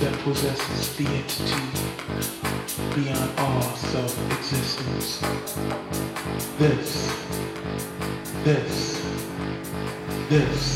that possesses the entity beyond all self-existence. This, this, this.